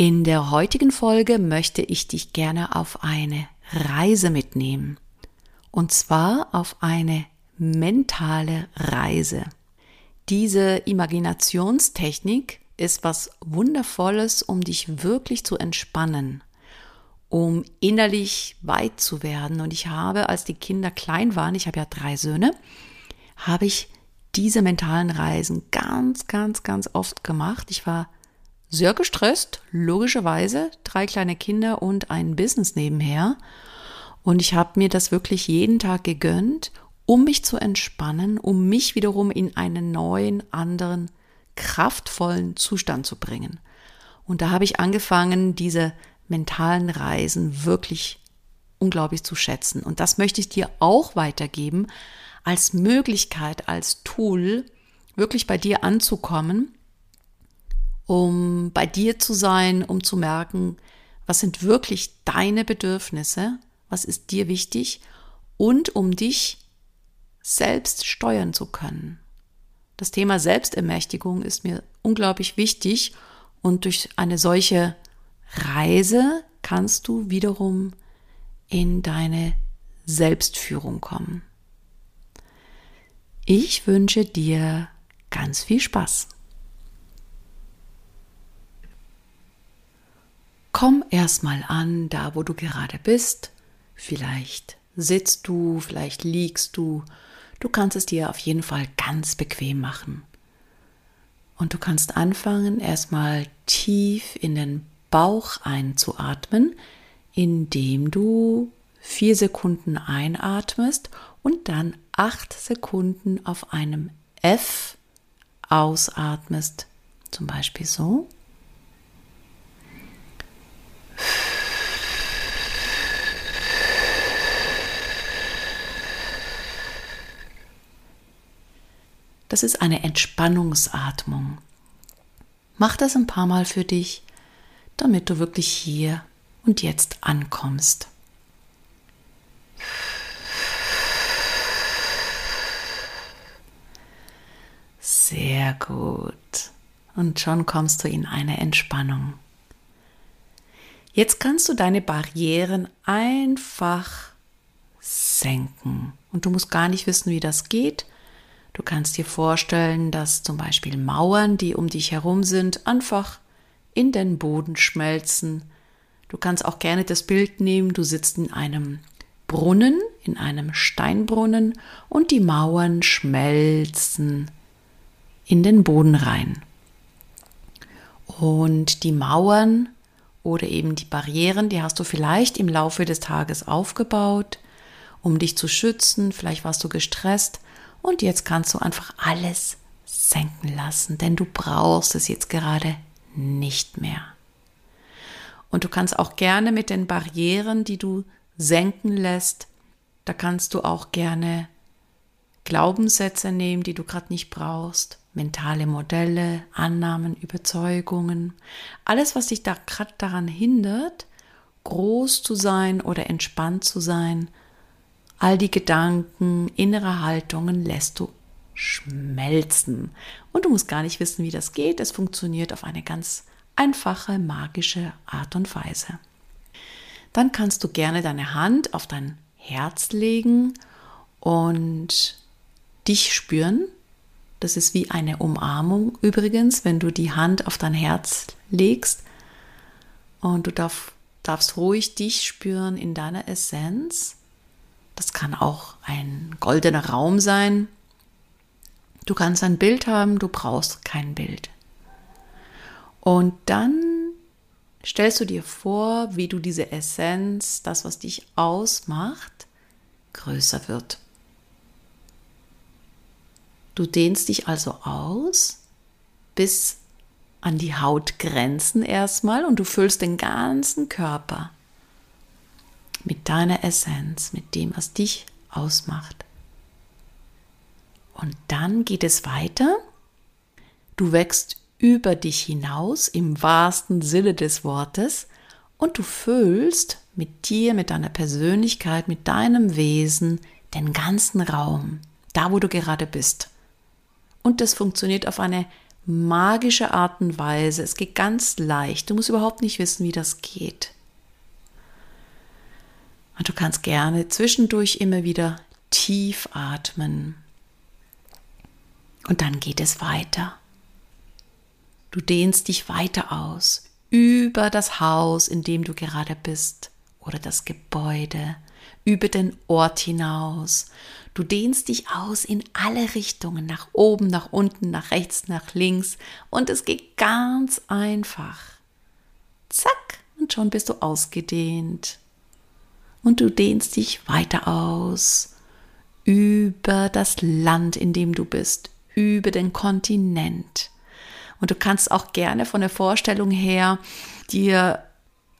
In der heutigen Folge möchte ich dich gerne auf eine Reise mitnehmen. Und zwar auf eine mentale Reise. Diese Imaginationstechnik ist was Wundervolles, um dich wirklich zu entspannen, um innerlich weit zu werden. Und ich habe, als die Kinder klein waren, ich habe ja drei Söhne, habe ich diese mentalen Reisen ganz, ganz, ganz oft gemacht. Ich war sehr gestresst, logischerweise, drei kleine Kinder und ein Business nebenher. Und ich habe mir das wirklich jeden Tag gegönnt, um mich zu entspannen, um mich wiederum in einen neuen, anderen, kraftvollen Zustand zu bringen. Und da habe ich angefangen, diese mentalen Reisen wirklich unglaublich zu schätzen. Und das möchte ich dir auch weitergeben als Möglichkeit, als Tool, wirklich bei dir anzukommen um bei dir zu sein, um zu merken, was sind wirklich deine Bedürfnisse, was ist dir wichtig und um dich selbst steuern zu können. Das Thema Selbstermächtigung ist mir unglaublich wichtig und durch eine solche Reise kannst du wiederum in deine Selbstführung kommen. Ich wünsche dir ganz viel Spaß. Komm erstmal an, da wo du gerade bist. Vielleicht sitzt du, vielleicht liegst du. Du kannst es dir auf jeden Fall ganz bequem machen. Und du kannst anfangen, erstmal tief in den Bauch einzuatmen, indem du vier Sekunden einatmest und dann acht Sekunden auf einem F ausatmest. Zum Beispiel so. Das ist eine Entspannungsatmung. Mach das ein paar Mal für dich, damit du wirklich hier und jetzt ankommst. Sehr gut. Und schon kommst du in eine Entspannung. Jetzt kannst du deine Barrieren einfach senken. Und du musst gar nicht wissen, wie das geht. Du kannst dir vorstellen, dass zum Beispiel Mauern, die um dich herum sind, einfach in den Boden schmelzen. Du kannst auch gerne das Bild nehmen, du sitzt in einem Brunnen, in einem Steinbrunnen und die Mauern schmelzen in den Boden rein. Und die Mauern oder eben die Barrieren, die hast du vielleicht im Laufe des Tages aufgebaut, um dich zu schützen, vielleicht warst du gestresst und jetzt kannst du einfach alles senken lassen, denn du brauchst es jetzt gerade nicht mehr. Und du kannst auch gerne mit den Barrieren, die du senken lässt, da kannst du auch gerne Glaubenssätze nehmen, die du gerade nicht brauchst, mentale Modelle, Annahmen, Überzeugungen, alles, was dich da gerade daran hindert, groß zu sein oder entspannt zu sein, All die Gedanken, innere Haltungen lässt du schmelzen. Und du musst gar nicht wissen, wie das geht. Es funktioniert auf eine ganz einfache, magische Art und Weise. Dann kannst du gerne deine Hand auf dein Herz legen und dich spüren. Das ist wie eine Umarmung übrigens, wenn du die Hand auf dein Herz legst. Und du darf, darfst ruhig dich spüren in deiner Essenz. Das kann auch ein goldener Raum sein. Du kannst ein Bild haben, du brauchst kein Bild. Und dann stellst du dir vor, wie du diese Essenz, das, was dich ausmacht, größer wird. Du dehnst dich also aus, bis an die Hautgrenzen erstmal und du füllst den ganzen Körper mit deiner Essenz, mit dem, was dich ausmacht. Und dann geht es weiter. Du wächst über dich hinaus im wahrsten Sinne des Wortes und du füllst mit dir, mit deiner Persönlichkeit, mit deinem Wesen den ganzen Raum, da wo du gerade bist. Und das funktioniert auf eine magische Art und Weise. Es geht ganz leicht. Du musst überhaupt nicht wissen, wie das geht. Und du kannst gerne zwischendurch immer wieder tief atmen. Und dann geht es weiter. Du dehnst dich weiter aus über das Haus, in dem du gerade bist, oder das Gebäude, über den Ort hinaus. Du dehnst dich aus in alle Richtungen, nach oben, nach unten, nach rechts, nach links, und es geht ganz einfach. Zack, und schon bist du ausgedehnt. Und du dehnst dich weiter aus über das Land, in dem du bist, über den Kontinent. Und du kannst auch gerne von der Vorstellung her dir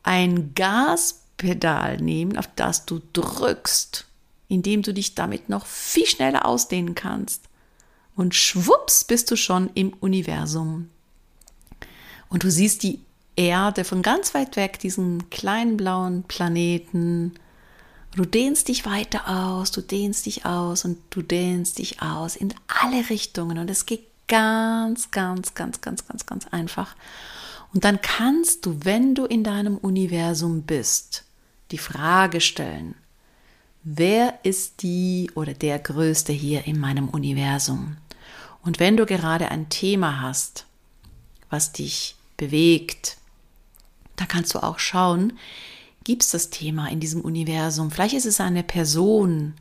ein Gaspedal nehmen, auf das du drückst, indem du dich damit noch viel schneller ausdehnen kannst. Und schwupps bist du schon im Universum. Und du siehst die Erde von ganz weit weg, diesen kleinen blauen Planeten, Du dehnst dich weiter aus, du dehnst dich aus und du dehnst dich aus in alle Richtungen und es geht ganz, ganz, ganz, ganz, ganz, ganz einfach. Und dann kannst du, wenn du in deinem Universum bist, die Frage stellen, wer ist die oder der Größte hier in meinem Universum? Und wenn du gerade ein Thema hast, was dich bewegt, dann kannst du auch schauen, gibt es das Thema in diesem Universum. Vielleicht ist es eine Person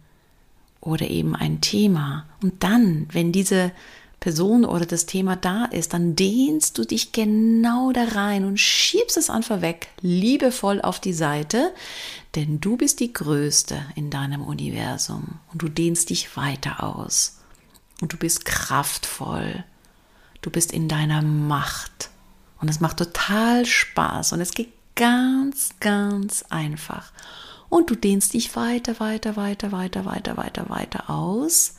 oder eben ein Thema. Und dann, wenn diese Person oder das Thema da ist, dann dehnst du dich genau da rein und schiebst es einfach weg, liebevoll auf die Seite, denn du bist die Größte in deinem Universum und du dehnst dich weiter aus und du bist kraftvoll, du bist in deiner Macht und es macht total Spaß und es geht ganz, ganz einfach. Und du dehnst dich weiter, weiter, weiter, weiter, weiter, weiter, weiter aus.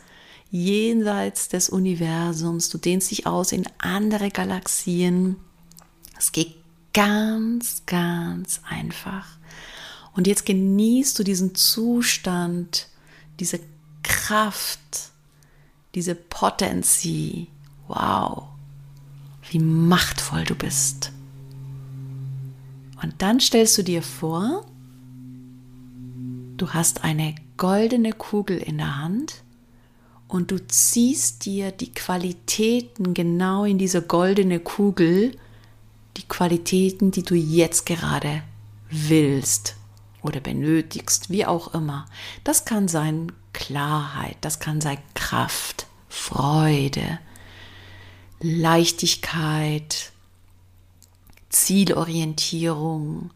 Jenseits des Universums. Du dehnst dich aus in andere Galaxien. Es geht ganz, ganz einfach. Und jetzt genießt du diesen Zustand, diese Kraft, diese Potenzie. Wow, wie machtvoll du bist. Und dann stellst du dir vor, du hast eine goldene Kugel in der Hand und du ziehst dir die Qualitäten genau in diese goldene Kugel, die Qualitäten, die du jetzt gerade willst oder benötigst, wie auch immer. Das kann sein Klarheit, das kann sein Kraft, Freude, Leichtigkeit, Zielorientierung,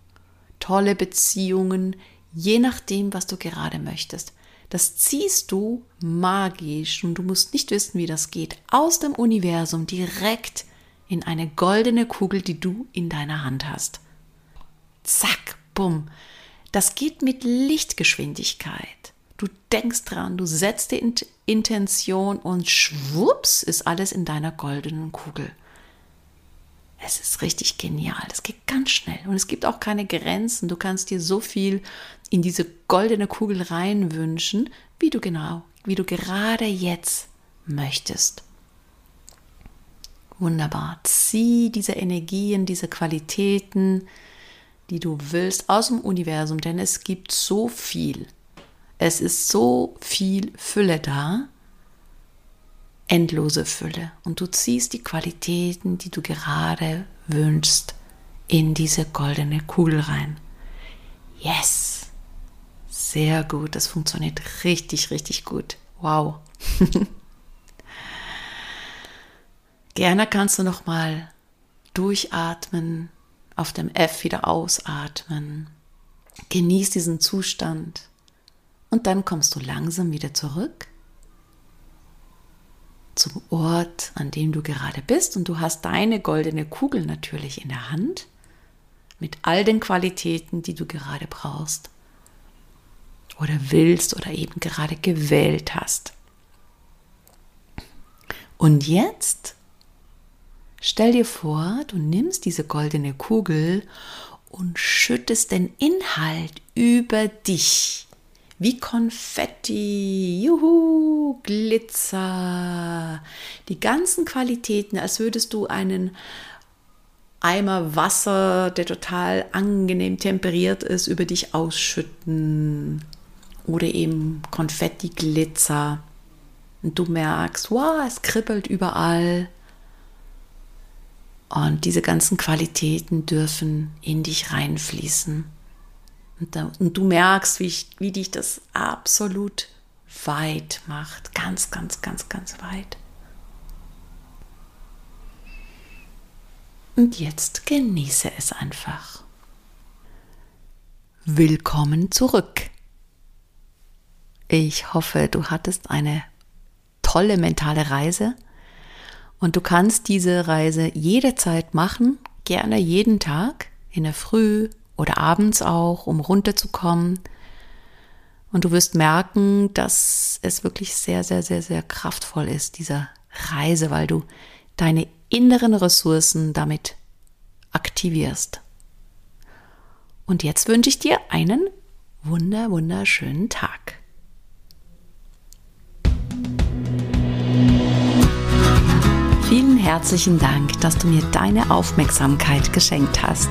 tolle Beziehungen, je nachdem, was du gerade möchtest. Das ziehst du magisch und du musst nicht wissen, wie das geht, aus dem Universum direkt in eine goldene Kugel, die du in deiner Hand hast. Zack, bumm. Das geht mit Lichtgeschwindigkeit. Du denkst dran, du setzt die Intention und schwupps ist alles in deiner goldenen Kugel. Es ist richtig genial. Das geht ganz schnell. Und es gibt auch keine Grenzen. Du kannst dir so viel in diese goldene Kugel reinwünschen, wie du genau, wie du gerade jetzt möchtest. Wunderbar. Zieh diese Energien, diese Qualitäten, die du willst, aus dem Universum, denn es gibt so viel. Es ist so viel Fülle da endlose Fülle und du ziehst die Qualitäten, die du gerade wünschst, in diese goldene Kugel rein. Yes! Sehr gut, das funktioniert richtig, richtig gut. Wow. Gerne kannst du noch mal durchatmen, auf dem F wieder ausatmen. Genieß diesen Zustand und dann kommst du langsam wieder zurück zum Ort, an dem du gerade bist und du hast deine goldene Kugel natürlich in der Hand mit all den Qualitäten, die du gerade brauchst oder willst oder eben gerade gewählt hast. Und jetzt stell dir vor, du nimmst diese goldene Kugel und schüttest den Inhalt über dich. Wie Konfetti, Juhu, Glitzer, die ganzen Qualitäten, als würdest du einen Eimer Wasser, der total angenehm temperiert ist, über dich ausschütten. Oder eben Konfetti, Glitzer. Und du merkst, wow, es kribbelt überall. Und diese ganzen Qualitäten dürfen in dich reinfließen. Und, da, und du merkst, wie, ich, wie dich das absolut weit macht. Ganz, ganz, ganz, ganz weit. Und jetzt genieße es einfach. Willkommen zurück. Ich hoffe, du hattest eine tolle mentale Reise und du kannst diese Reise jederzeit machen, gerne jeden Tag, in der Früh oder abends auch, um runterzukommen. Und du wirst merken, dass es wirklich sehr, sehr, sehr, sehr kraftvoll ist, diese Reise, weil du deine inneren Ressourcen damit aktivierst. Und jetzt wünsche ich dir einen wunder, wunderschönen Tag. Vielen herzlichen Dank, dass du mir deine Aufmerksamkeit geschenkt hast.